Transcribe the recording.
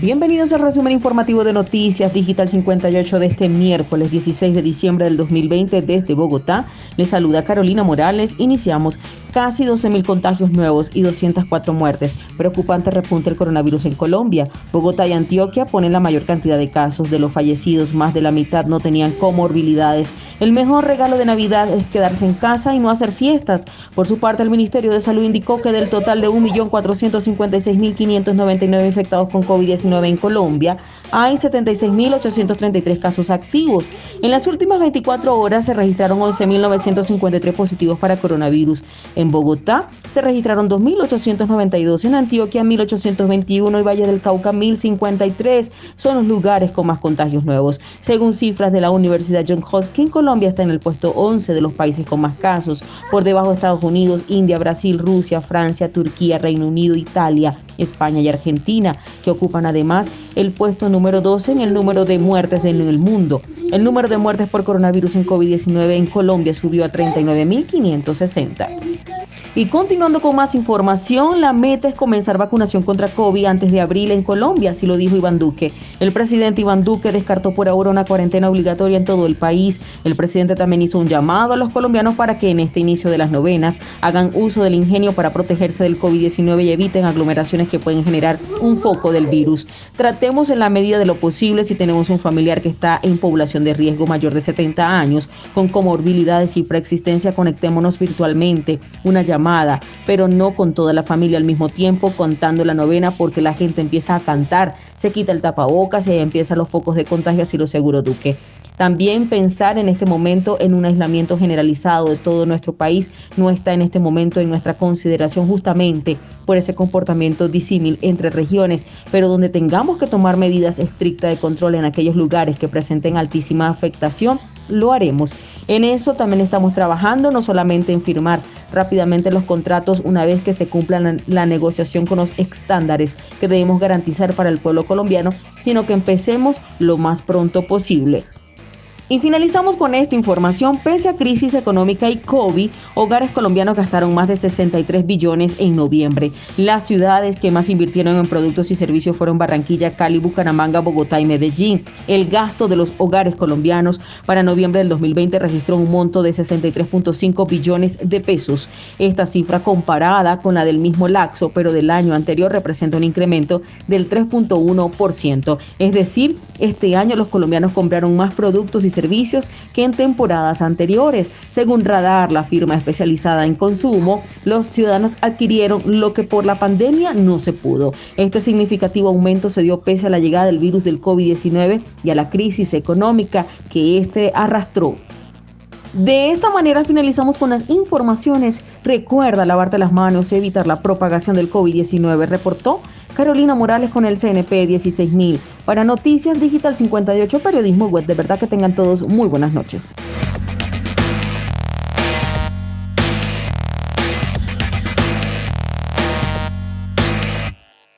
Bienvenidos al resumen informativo de Noticias Digital 58 de este miércoles 16 de diciembre del 2020 desde Bogotá. Les saluda Carolina Morales. Iniciamos casi 12.000 contagios nuevos y 204 muertes. Preocupante repunte el coronavirus en Colombia. Bogotá y Antioquia ponen la mayor cantidad de casos. De los fallecidos, más de la mitad no tenían comorbilidades. El mejor regalo de Navidad es quedarse en casa y no hacer fiestas. Por su parte, el Ministerio de Salud indicó que del total de 1.456.599 infectados con COVID-19 en Colombia, hay 76.833 casos activos. En las últimas 24 horas se registraron 11.953 positivos para coronavirus. En Bogotá se registraron 2.892, en Antioquia 1.821 y Valle del Cauca 1.053. Son los lugares con más contagios nuevos. Según cifras de la Universidad John Hopkins, Colombia está en el puesto 11 de los países con más casos, por debajo de Estados Unidos, India, Brasil, Rusia, Francia, Turquía, Reino Unido, Italia, España y Argentina, que ocupan además el puesto número 12 en el número de muertes en el mundo. El número de muertes por coronavirus en COVID-19 en Colombia subió a 39.560. Y continuando con más información, la meta es comenzar vacunación contra COVID antes de abril en Colombia, así lo dijo Iván Duque. El presidente Iván Duque descartó por ahora una cuarentena obligatoria en todo el país. El presidente también hizo un llamado a los colombianos para que en este inicio de las novenas hagan uso del ingenio para protegerse del COVID-19 y eviten aglomeraciones que pueden generar un foco del virus. Tratemos en la medida de lo posible si tenemos un familiar que está en población de riesgo mayor de 70 años, con comorbilidades y preexistencia, conectémonos virtualmente. Una llamada pero no con toda la familia al mismo tiempo contando la novena porque la gente empieza a cantar, se quita el tapabocas y ahí empiezan los focos de contagio, así lo seguro Duque. También pensar en este momento en un aislamiento generalizado de todo nuestro país no está en este momento en nuestra consideración justamente por ese comportamiento disímil entre regiones, pero donde tengamos que tomar medidas estrictas de control en aquellos lugares que presenten altísima afectación, lo haremos. En eso también estamos trabajando, no solamente en firmar rápidamente los contratos una vez que se cumplan la, la, negociación con los estándares que debemos garantizar para el pueblo colombiano, sino que empecemos lo más pronto posible. Y finalizamos con esta información. Pese a crisis económica y COVID, hogares colombianos gastaron más de 63 billones en noviembre. Las ciudades que más invirtieron en productos y servicios fueron Barranquilla, Cali, Bucaramanga, Bogotá y Medellín. El gasto de los hogares colombianos para noviembre del 2020 registró un monto de 63.5 billones de pesos. Esta cifra comparada con la del mismo laxo, pero del año anterior, representa un incremento del 3.1%. Es decir, este año los colombianos compraron más productos y servicios que en temporadas anteriores. Según Radar, la firma especializada en consumo, los ciudadanos adquirieron lo que por la pandemia no se pudo. Este significativo aumento se dio pese a la llegada del virus del COVID-19 y a la crisis económica que este arrastró. De esta manera finalizamos con las informaciones. Recuerda lavarte las manos y evitar la propagación del COVID-19, reportó Carolina Morales con el CNP 16000. Para Noticias Digital 58, periodismo web. De verdad que tengan todos muy buenas noches.